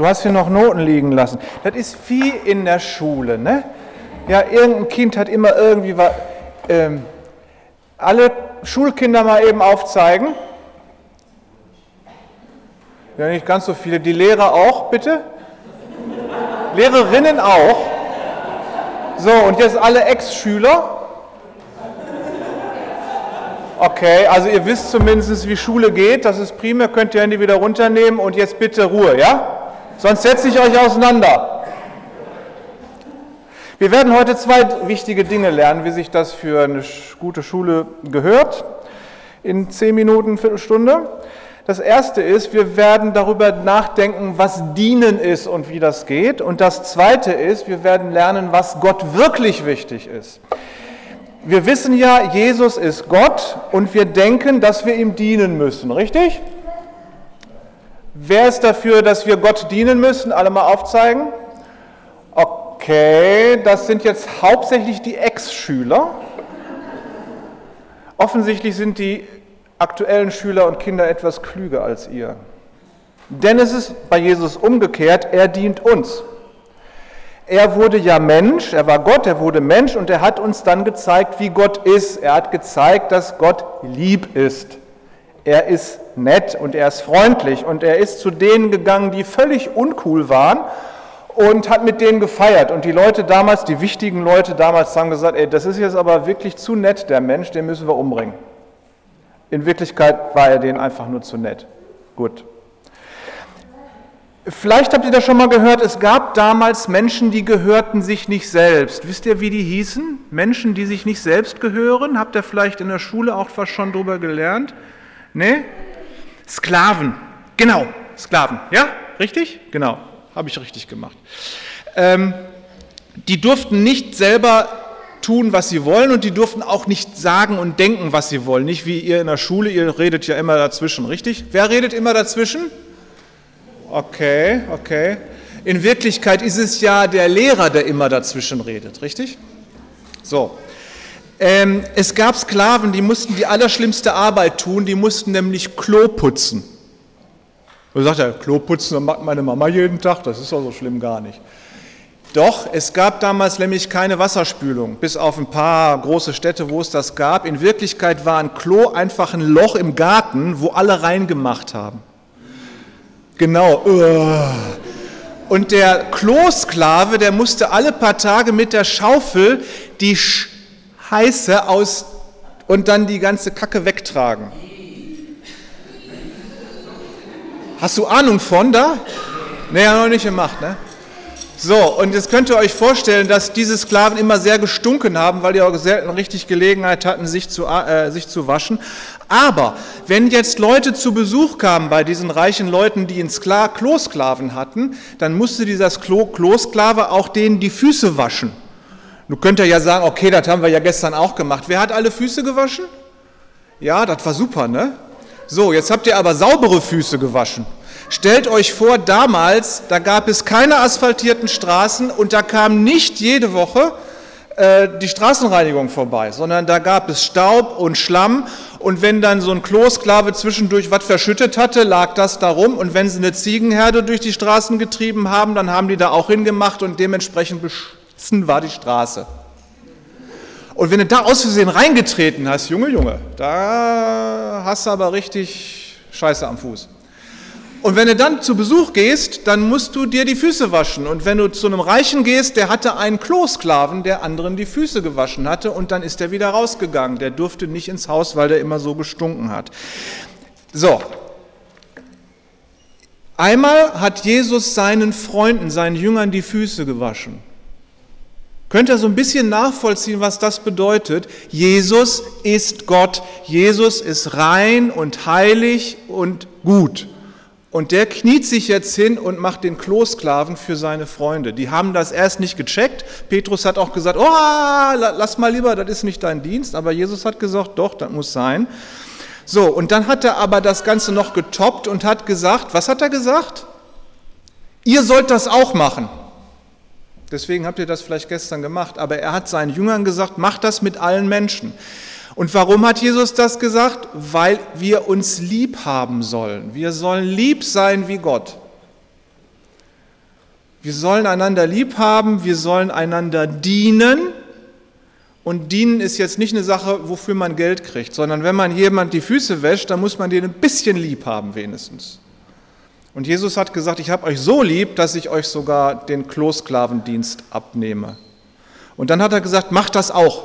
du hast hier noch Noten liegen lassen. Das ist wie in der Schule, ne? Ja, irgendein Kind hat immer irgendwie was. Ähm, alle Schulkinder mal eben aufzeigen. Ja, nicht ganz so viele. Die Lehrer auch, bitte? Lehrerinnen auch. So, und jetzt alle Ex-Schüler. Okay, also ihr wisst zumindest, wie Schule geht. Das ist prima, könnt ihr Handy wieder runternehmen und jetzt bitte Ruhe, ja? Sonst setze ich euch auseinander. Wir werden heute zwei wichtige Dinge lernen, wie sich das für eine gute Schule gehört. In zehn Minuten, Viertelstunde. Das erste ist, wir werden darüber nachdenken, was Dienen ist und wie das geht. Und das zweite ist, wir werden lernen, was Gott wirklich wichtig ist. Wir wissen ja, Jesus ist Gott und wir denken, dass wir ihm dienen müssen, richtig? Wer ist dafür, dass wir Gott dienen müssen? Alle mal aufzeigen. Okay, das sind jetzt hauptsächlich die Ex-Schüler. Offensichtlich sind die aktuellen Schüler und Kinder etwas klüger als ihr. Denn es ist bei Jesus umgekehrt, er dient uns. Er wurde ja Mensch, er war Gott, er wurde Mensch und er hat uns dann gezeigt, wie Gott ist. Er hat gezeigt, dass Gott lieb ist. Er ist nett und er ist freundlich und er ist zu denen gegangen, die völlig uncool waren und hat mit denen gefeiert. Und die Leute damals, die wichtigen Leute damals, haben gesagt, ey, das ist jetzt aber wirklich zu nett, der Mensch, den müssen wir umbringen. In Wirklichkeit war er denen einfach nur zu nett. Gut. Vielleicht habt ihr das schon mal gehört, es gab damals Menschen, die gehörten sich nicht selbst. Wisst ihr, wie die hießen? Menschen, die sich nicht selbst gehören? Habt ihr vielleicht in der Schule auch was schon drüber gelernt? Ne? Sklaven. Genau, Sklaven. Ja, richtig? Genau, habe ich richtig gemacht. Ähm, die durften nicht selber tun, was sie wollen und die durften auch nicht sagen und denken, was sie wollen. Nicht wie ihr in der Schule, ihr redet ja immer dazwischen, richtig? Wer redet immer dazwischen? Okay, okay. In Wirklichkeit ist es ja der Lehrer, der immer dazwischen redet, richtig? So. Ähm, es gab Sklaven, die mussten die allerschlimmste Arbeit tun, die mussten nämlich Klo putzen. Und sagt er, Klo putzen, das macht meine Mama jeden Tag, das ist doch so schlimm gar nicht. Doch, es gab damals nämlich keine Wasserspülung, bis auf ein paar große Städte, wo es das gab. In Wirklichkeit war ein Klo einfach ein Loch im Garten, wo alle reingemacht haben. Genau. Und der Klosklave, der musste alle paar Tage mit der Schaufel die Heiße aus und dann die ganze Kacke wegtragen. Hast du Ahnung von da? Nee, noch nicht gemacht, ne? So, und jetzt könnt ihr euch vorstellen, dass diese Sklaven immer sehr gestunken haben, weil die auch selten richtig Gelegenheit hatten, sich zu, äh, sich zu waschen. Aber wenn jetzt Leute zu Besuch kamen bei diesen reichen Leuten, die einen Skla Klosklaven hatten, dann musste dieser Klo Klosklave auch denen die Füße waschen. Du könnt ja sagen, okay, das haben wir ja gestern auch gemacht. Wer hat alle Füße gewaschen? Ja, das war super, ne? So, jetzt habt ihr aber saubere Füße gewaschen. Stellt euch vor, damals, da gab es keine asphaltierten Straßen und da kam nicht jede Woche äh, die Straßenreinigung vorbei, sondern da gab es Staub und Schlamm und wenn dann so ein Klosklave zwischendurch was verschüttet hatte, lag das da rum und wenn sie eine Ziegenherde durch die Straßen getrieben haben, dann haben die da auch hingemacht und dementsprechend beschissen war die Straße. Und wenn du da aus Versehen reingetreten hast, Junge, Junge, da hast du aber richtig Scheiße am Fuß. Und wenn du dann zu Besuch gehst, dann musst du dir die Füße waschen. Und wenn du zu einem Reichen gehst, der hatte einen Klosklaven, der anderen die Füße gewaschen hatte, und dann ist er wieder rausgegangen. Der durfte nicht ins Haus, weil der immer so gestunken hat. So. Einmal hat Jesus seinen Freunden, seinen Jüngern die Füße gewaschen. Könnt ihr so ein bisschen nachvollziehen, was das bedeutet? Jesus ist Gott. Jesus ist rein und heilig und gut. Und der kniet sich jetzt hin und macht den Klosklaven für seine Freunde. Die haben das erst nicht gecheckt. Petrus hat auch gesagt, oh, lass mal lieber, das ist nicht dein Dienst. Aber Jesus hat gesagt, doch, das muss sein. So, und dann hat er aber das Ganze noch getoppt und hat gesagt, was hat er gesagt? Ihr sollt das auch machen. Deswegen habt ihr das vielleicht gestern gemacht. Aber er hat seinen Jüngern gesagt, macht das mit allen Menschen. Und warum hat Jesus das gesagt? Weil wir uns lieb haben sollen. Wir sollen lieb sein wie Gott. Wir sollen einander lieb haben, wir sollen einander dienen. Und dienen ist jetzt nicht eine Sache, wofür man Geld kriegt, sondern wenn man jemand die Füße wäscht, dann muss man den ein bisschen lieb haben wenigstens. Und Jesus hat gesagt, ich habe euch so lieb, dass ich euch sogar den Klosklavendienst abnehme. Und dann hat er gesagt, macht das auch.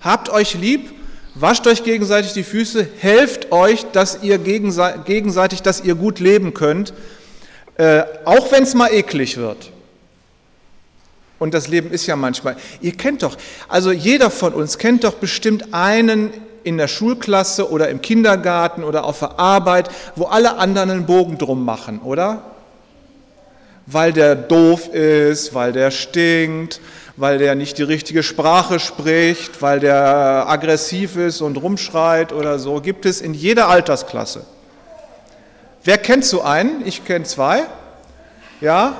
Habt euch lieb, wascht euch gegenseitig die Füße, helft euch, dass ihr gegenseitig, dass ihr gut leben könnt, äh, auch wenn es mal eklig wird. Und das Leben ist ja manchmal, ihr kennt doch, also jeder von uns kennt doch bestimmt einen in der Schulklasse oder im Kindergarten oder auf der Arbeit, wo alle anderen einen Bogen drum machen, oder? Weil der doof ist, weil der stinkt, weil der nicht die richtige Sprache spricht, weil der aggressiv ist und rumschreit oder so, gibt es in jeder Altersklasse. Wer kennt so einen? Ich kenne zwei. Ja?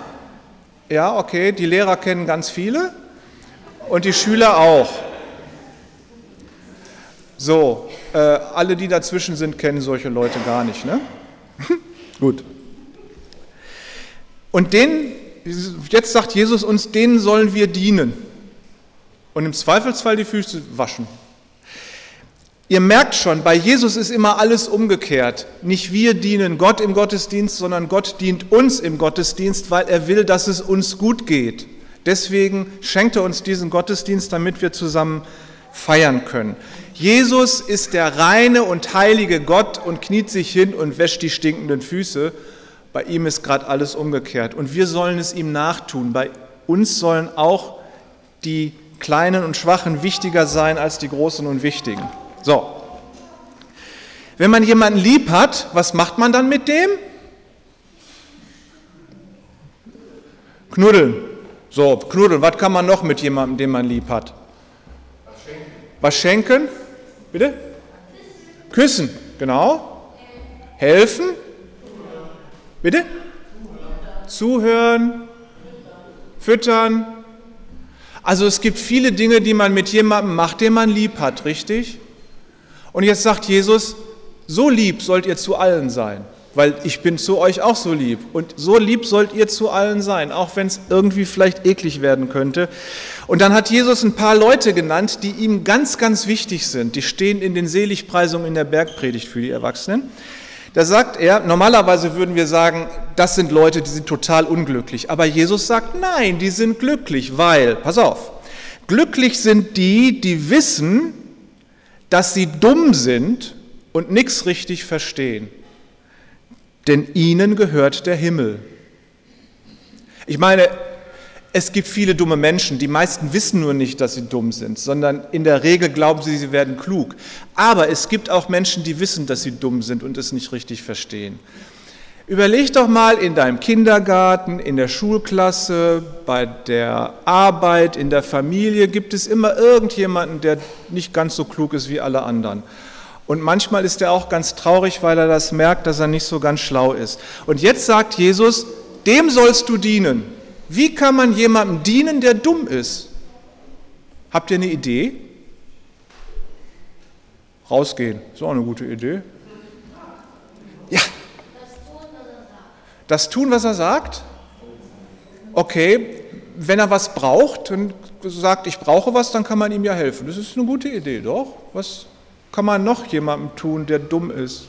Ja, okay, die Lehrer kennen ganz viele und die Schüler auch. So, äh, alle, die dazwischen sind, kennen solche Leute gar nicht. Ne? Gut. Und den, jetzt sagt Jesus uns, denen sollen wir dienen und im Zweifelsfall die Füße waschen. Ihr merkt schon, bei Jesus ist immer alles umgekehrt. Nicht wir dienen Gott im Gottesdienst, sondern Gott dient uns im Gottesdienst, weil er will, dass es uns gut geht. Deswegen schenkt er uns diesen Gottesdienst, damit wir zusammen feiern können. Jesus ist der reine und heilige Gott und kniet sich hin und wäscht die stinkenden Füße. Bei ihm ist gerade alles umgekehrt. Und wir sollen es ihm nachtun. Bei uns sollen auch die Kleinen und Schwachen wichtiger sein als die Großen und Wichtigen. So. Wenn man jemanden lieb hat, was macht man dann mit dem? Knuddeln. So, knuddeln. Was kann man noch mit jemandem, den man lieb hat? Was schenken? Bitte? Küssen, genau. Helfen? Bitte? Zuhören? Füttern? Also es gibt viele Dinge, die man mit jemandem macht, den man lieb hat, richtig? Und jetzt sagt Jesus, so lieb sollt ihr zu allen sein weil ich bin zu euch auch so lieb. Und so lieb sollt ihr zu allen sein, auch wenn es irgendwie vielleicht eklig werden könnte. Und dann hat Jesus ein paar Leute genannt, die ihm ganz, ganz wichtig sind. Die stehen in den Seligpreisungen in der Bergpredigt für die Erwachsenen. Da sagt er, normalerweise würden wir sagen, das sind Leute, die sind total unglücklich. Aber Jesus sagt, nein, die sind glücklich, weil, pass auf, glücklich sind die, die wissen, dass sie dumm sind und nichts richtig verstehen denn ihnen gehört der Himmel. Ich meine, es gibt viele dumme Menschen, die meisten wissen nur nicht, dass sie dumm sind, sondern in der Regel glauben sie, sie werden klug. Aber es gibt auch Menschen, die wissen, dass sie dumm sind und es nicht richtig verstehen. Überleg doch mal in deinem Kindergarten, in der Schulklasse, bei der Arbeit, in der Familie, gibt es immer irgendjemanden, der nicht ganz so klug ist wie alle anderen. Und manchmal ist er auch ganz traurig, weil er das merkt, dass er nicht so ganz schlau ist. Und jetzt sagt Jesus, dem sollst du dienen. Wie kann man jemandem dienen, der dumm ist? Habt ihr eine Idee? Rausgehen, ist auch eine gute Idee. Ja. Das tun, was er sagt? Okay, wenn er was braucht und sagt, ich brauche was, dann kann man ihm ja helfen. Das ist eine gute Idee, doch? Was kann man noch jemandem tun, der dumm ist?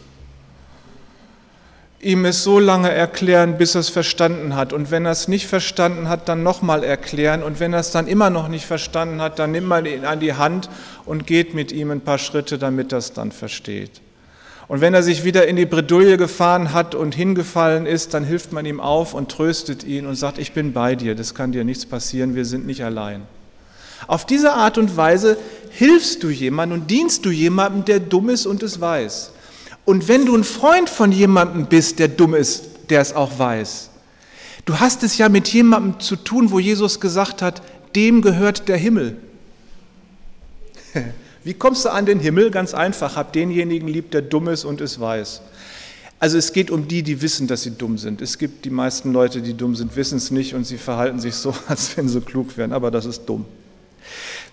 Ihm es so lange erklären, bis er es verstanden hat. Und wenn er es nicht verstanden hat, dann nochmal erklären. Und wenn er es dann immer noch nicht verstanden hat, dann nimmt man ihn an die Hand und geht mit ihm ein paar Schritte, damit er es dann versteht. Und wenn er sich wieder in die Bredouille gefahren hat und hingefallen ist, dann hilft man ihm auf und tröstet ihn und sagt, ich bin bei dir, das kann dir nichts passieren, wir sind nicht allein. Auf diese Art und Weise hilfst du jemandem und dienst du jemandem, der dumm ist und es weiß. Und wenn du ein Freund von jemandem bist, der dumm ist, der es auch weiß, du hast es ja mit jemandem zu tun, wo Jesus gesagt hat, dem gehört der Himmel. Wie kommst du an den Himmel? Ganz einfach, hab denjenigen lieb, der dumm ist und es weiß. Also es geht um die, die wissen, dass sie dumm sind. Es gibt die meisten Leute, die dumm sind, wissen es nicht und sie verhalten sich so, als wenn sie klug wären, aber das ist dumm.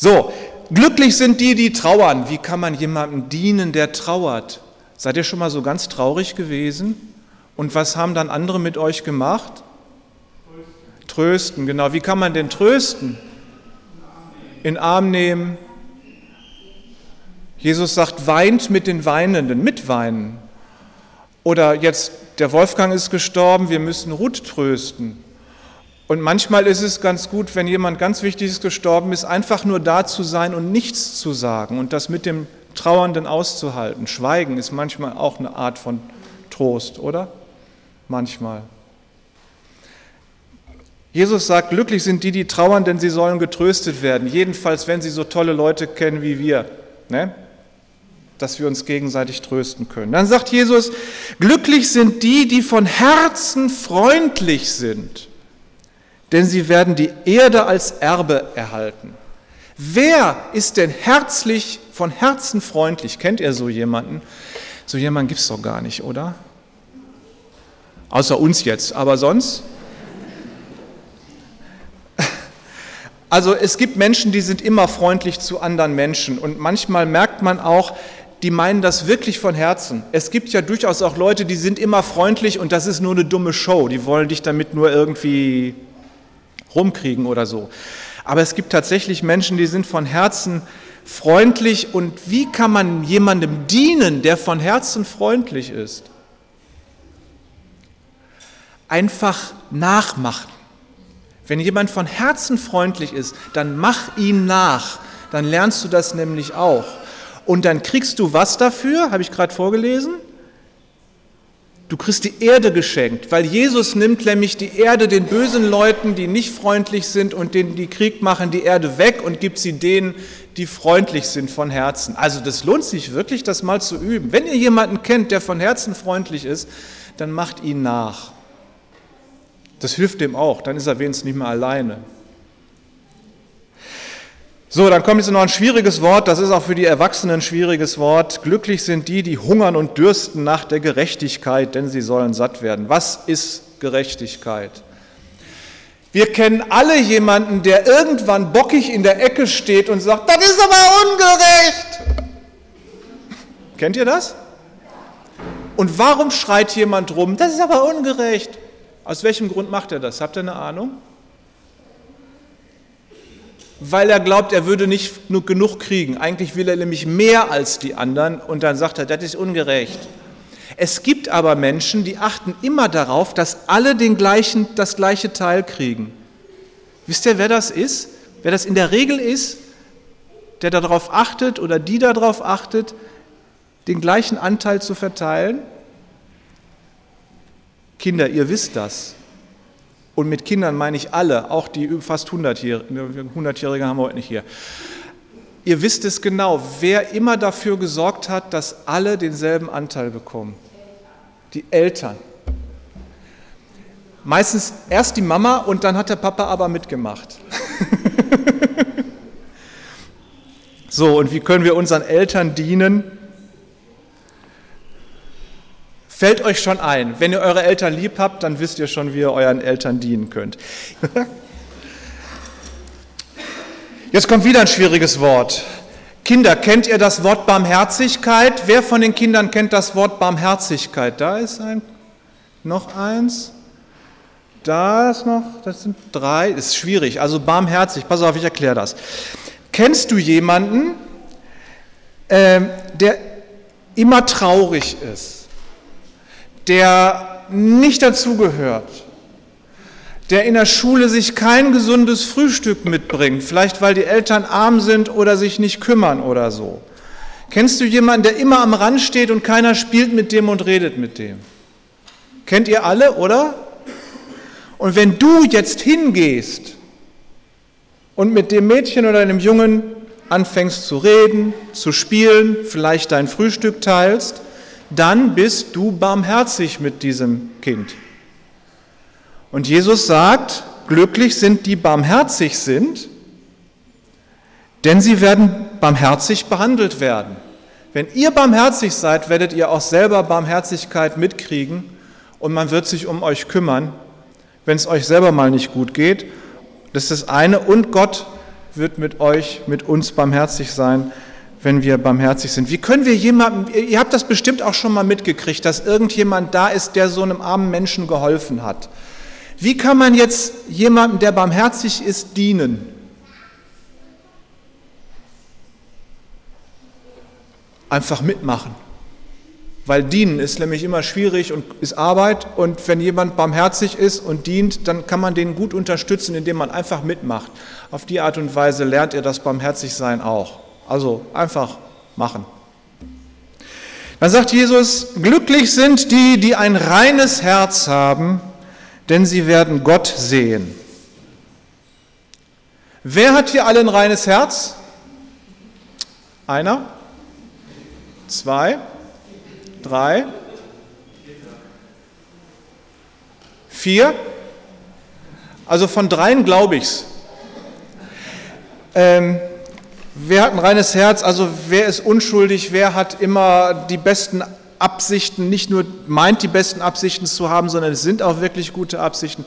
So, glücklich sind die, die trauern. Wie kann man jemandem dienen, der trauert? Seid ihr schon mal so ganz traurig gewesen? Und was haben dann andere mit euch gemacht? Trösten, genau. Wie kann man denn trösten? In Arm nehmen. Jesus sagt, weint mit den Weinenden, mitweinen. Oder jetzt, der Wolfgang ist gestorben, wir müssen Ruth trösten. Und manchmal ist es ganz gut, wenn jemand ganz Wichtiges gestorben ist, einfach nur da zu sein und nichts zu sagen und das mit dem Trauernden auszuhalten. Schweigen ist manchmal auch eine Art von Trost, oder? Manchmal. Jesus sagt, glücklich sind die, die trauern, denn sie sollen getröstet werden. Jedenfalls, wenn sie so tolle Leute kennen wie wir, ne? dass wir uns gegenseitig trösten können. Dann sagt Jesus, glücklich sind die, die von Herzen freundlich sind denn sie werden die Erde als Erbe erhalten. Wer ist denn herzlich, von Herzen freundlich? Kennt ihr so jemanden? So jemanden gibt es doch gar nicht, oder? Außer uns jetzt, aber sonst? Also es gibt Menschen, die sind immer freundlich zu anderen Menschen und manchmal merkt man auch, die meinen das wirklich von Herzen. Es gibt ja durchaus auch Leute, die sind immer freundlich und das ist nur eine dumme Show. Die wollen dich damit nur irgendwie rumkriegen oder so. Aber es gibt tatsächlich Menschen, die sind von Herzen freundlich. Und wie kann man jemandem dienen, der von Herzen freundlich ist? Einfach nachmachen. Wenn jemand von Herzen freundlich ist, dann mach ihn nach. Dann lernst du das nämlich auch. Und dann kriegst du was dafür, habe ich gerade vorgelesen? Du kriegst die Erde geschenkt, weil Jesus nimmt nämlich die Erde den bösen Leuten, die nicht freundlich sind und denen die Krieg machen, die Erde weg und gibt sie denen, die freundlich sind von Herzen. Also das lohnt sich wirklich, das mal zu üben. Wenn ihr jemanden kennt, der von Herzen freundlich ist, dann macht ihn nach. Das hilft dem auch, dann ist er wenigstens nicht mehr alleine. So, dann kommt jetzt noch ein schwieriges Wort, das ist auch für die Erwachsenen ein schwieriges Wort. Glücklich sind die, die hungern und dürsten nach der Gerechtigkeit, denn sie sollen satt werden. Was ist Gerechtigkeit? Wir kennen alle jemanden, der irgendwann bockig in der Ecke steht und sagt, das ist aber ungerecht. Kennt ihr das? Und warum schreit jemand rum, das ist aber ungerecht? Aus welchem Grund macht er das? Habt ihr eine Ahnung? Weil er glaubt, er würde nicht genug kriegen. Eigentlich will er nämlich mehr als die anderen und dann sagt er, das ist ungerecht. Es gibt aber Menschen, die achten immer darauf, dass alle den gleichen, das gleiche Teil kriegen. Wisst ihr, wer das ist? Wer das in der Regel ist, der darauf achtet oder die darauf achtet, den gleichen Anteil zu verteilen? Kinder, ihr wisst das. Und mit Kindern meine ich alle, auch die fast 100-Jährigen 100 haben wir heute nicht hier. Ihr wisst es genau, wer immer dafür gesorgt hat, dass alle denselben Anteil bekommen. Die Eltern. Meistens erst die Mama und dann hat der Papa aber mitgemacht. so, und wie können wir unseren Eltern dienen? Fällt euch schon ein. Wenn ihr eure Eltern lieb habt, dann wisst ihr schon, wie ihr euren Eltern dienen könnt. Jetzt kommt wieder ein schwieriges Wort. Kinder, kennt ihr das Wort Barmherzigkeit? Wer von den Kindern kennt das Wort Barmherzigkeit? Da ist ein, noch eins. Da ist noch, das sind drei, ist schwierig. Also barmherzig, pass auf, ich erkläre das. Kennst du jemanden, äh, der immer traurig ist? Der nicht dazugehört, der in der Schule sich kein gesundes Frühstück mitbringt, vielleicht weil die Eltern arm sind oder sich nicht kümmern oder so. Kennst du jemanden, der immer am Rand steht und keiner spielt mit dem und redet mit dem? Kennt ihr alle, oder? Und wenn du jetzt hingehst und mit dem Mädchen oder dem Jungen anfängst zu reden, zu spielen, vielleicht dein Frühstück teilst, dann bist du barmherzig mit diesem Kind. Und Jesus sagt, glücklich sind die barmherzig sind, denn sie werden barmherzig behandelt werden. Wenn ihr barmherzig seid, werdet ihr auch selber Barmherzigkeit mitkriegen und man wird sich um euch kümmern, wenn es euch selber mal nicht gut geht. Das ist das eine. Und Gott wird mit euch, mit uns barmherzig sein wenn wir barmherzig sind. Wie können wir jemandem, ihr habt das bestimmt auch schon mal mitgekriegt, dass irgendjemand da ist, der so einem armen Menschen geholfen hat. Wie kann man jetzt jemandem, der barmherzig ist, dienen? Einfach mitmachen. Weil dienen ist nämlich immer schwierig und ist Arbeit. Und wenn jemand barmherzig ist und dient, dann kann man den gut unterstützen, indem man einfach mitmacht. Auf die Art und Weise lernt ihr das Barmherzigsein auch. Also einfach machen. Dann sagt Jesus, glücklich sind die, die ein reines Herz haben, denn sie werden Gott sehen. Wer hat hier alle ein reines Herz? Einer? Zwei? Drei? Vier? Also von dreien glaube ich's. Ähm, wer hat ein reines Herz? Also wer ist unschuldig? Wer hat immer die besten Absichten? Nicht nur meint die besten Absichten zu haben, sondern es sind auch wirklich gute Absichten.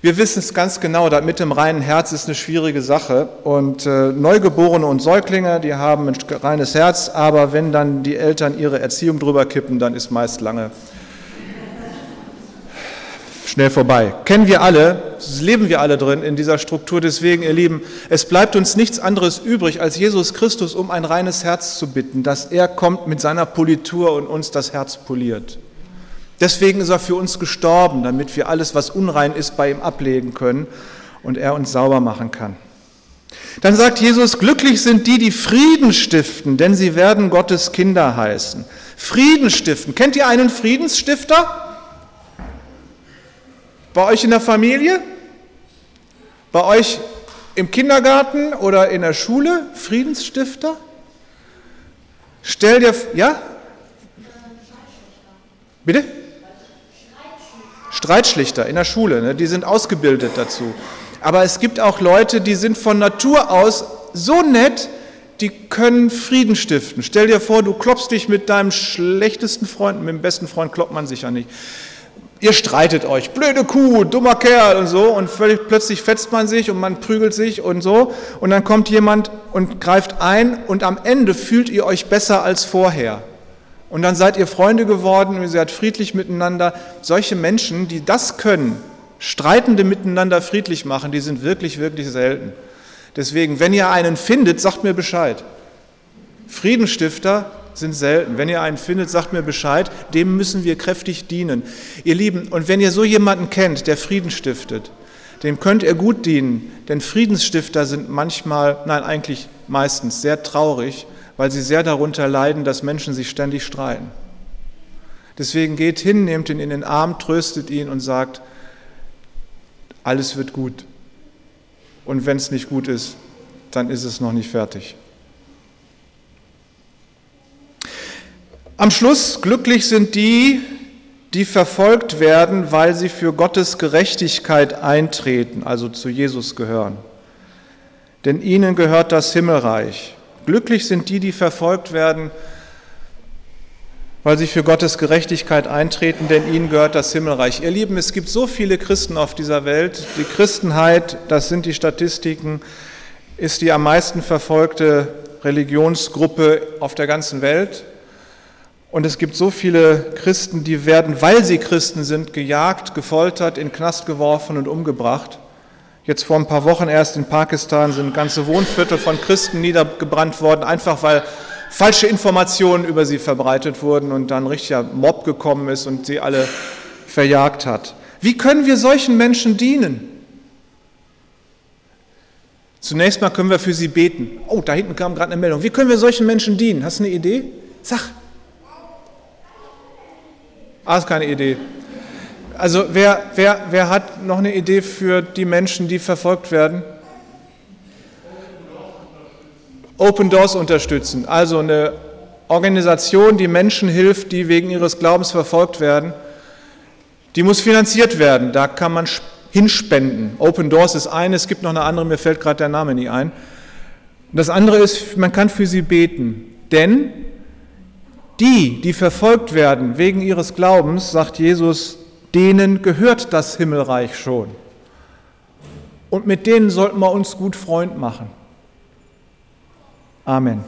Wir wissen es ganz genau, da mit dem reinen Herz ist eine schwierige Sache. Und äh, Neugeborene und Säuglinge, die haben ein reines Herz, aber wenn dann die Eltern ihre Erziehung drüber kippen, dann ist meist lange schnell vorbei. Kennen wir alle, leben wir alle drin in dieser Struktur. Deswegen, ihr Lieben, es bleibt uns nichts anderes übrig, als Jesus Christus um ein reines Herz zu bitten, dass er kommt mit seiner Politur und uns das Herz poliert. Deswegen ist er für uns gestorben, damit wir alles, was unrein ist, bei ihm ablegen können und er uns sauber machen kann. Dann sagt Jesus, glücklich sind die, die Frieden stiften, denn sie werden Gottes Kinder heißen. Frieden stiften. Kennt ihr einen Friedensstifter? Bei euch in der Familie? Bei euch im Kindergarten oder in der Schule? Friedensstifter? Stell dir, ja? Bitte? Streitschlichter in der Schule, ne? die sind ausgebildet dazu. Aber es gibt auch Leute, die sind von Natur aus so nett, die können Frieden stiften. Stell dir vor, du klopfst dich mit deinem schlechtesten Freund, mit dem besten Freund kloppt man sich ja nicht. Ihr streitet euch, blöde Kuh, dummer Kerl und so, und völlig, plötzlich fetzt man sich und man prügelt sich und so, und dann kommt jemand und greift ein, und am Ende fühlt ihr euch besser als vorher. Und dann seid ihr Freunde geworden und ihr seid friedlich miteinander. Solche Menschen, die das können, Streitende miteinander friedlich machen, die sind wirklich, wirklich selten. Deswegen, wenn ihr einen findet, sagt mir Bescheid. Friedensstifter sind selten. Wenn ihr einen findet, sagt mir Bescheid. Dem müssen wir kräftig dienen. Ihr Lieben, und wenn ihr so jemanden kennt, der Frieden stiftet, dem könnt ihr gut dienen, denn Friedensstifter sind manchmal, nein, eigentlich meistens sehr traurig weil sie sehr darunter leiden, dass Menschen sich ständig streiten. Deswegen geht hin, nehmt ihn in den Arm, tröstet ihn und sagt, alles wird gut. Und wenn es nicht gut ist, dann ist es noch nicht fertig. Am Schluss, glücklich sind die, die verfolgt werden, weil sie für Gottes Gerechtigkeit eintreten, also zu Jesus gehören. Denn ihnen gehört das Himmelreich. Glücklich sind die, die verfolgt werden, weil sie für Gottes Gerechtigkeit eintreten, denn ihnen gehört das Himmelreich. Ihr Lieben, es gibt so viele Christen auf dieser Welt. Die Christenheit, das sind die Statistiken, ist die am meisten verfolgte Religionsgruppe auf der ganzen Welt. Und es gibt so viele Christen, die werden, weil sie Christen sind, gejagt, gefoltert, in Knast geworfen und umgebracht. Jetzt vor ein paar Wochen erst in Pakistan sind ganze Wohnviertel von Christen niedergebrannt worden, einfach weil falsche Informationen über sie verbreitet wurden und dann ein richtiger Mob gekommen ist und sie alle verjagt hat. Wie können wir solchen Menschen dienen? Zunächst mal können wir für sie beten. Oh, da hinten kam gerade eine Meldung. Wie können wir solchen Menschen dienen? Hast du eine Idee? Sag. Ah, ist keine Idee. Also wer, wer, wer hat noch eine Idee für die Menschen, die verfolgt werden? Open Doors unterstützen, also eine Organisation, die Menschen hilft, die wegen ihres Glaubens verfolgt werden. Die muss finanziert werden, da kann man hinspenden. Open Doors ist eine, es gibt noch eine andere, mir fällt gerade der Name nie ein. Das andere ist, man kann für sie beten, denn die, die verfolgt werden wegen ihres Glaubens, sagt Jesus, denen gehört das Himmelreich schon. Und mit denen sollten wir uns gut Freund machen. Amen.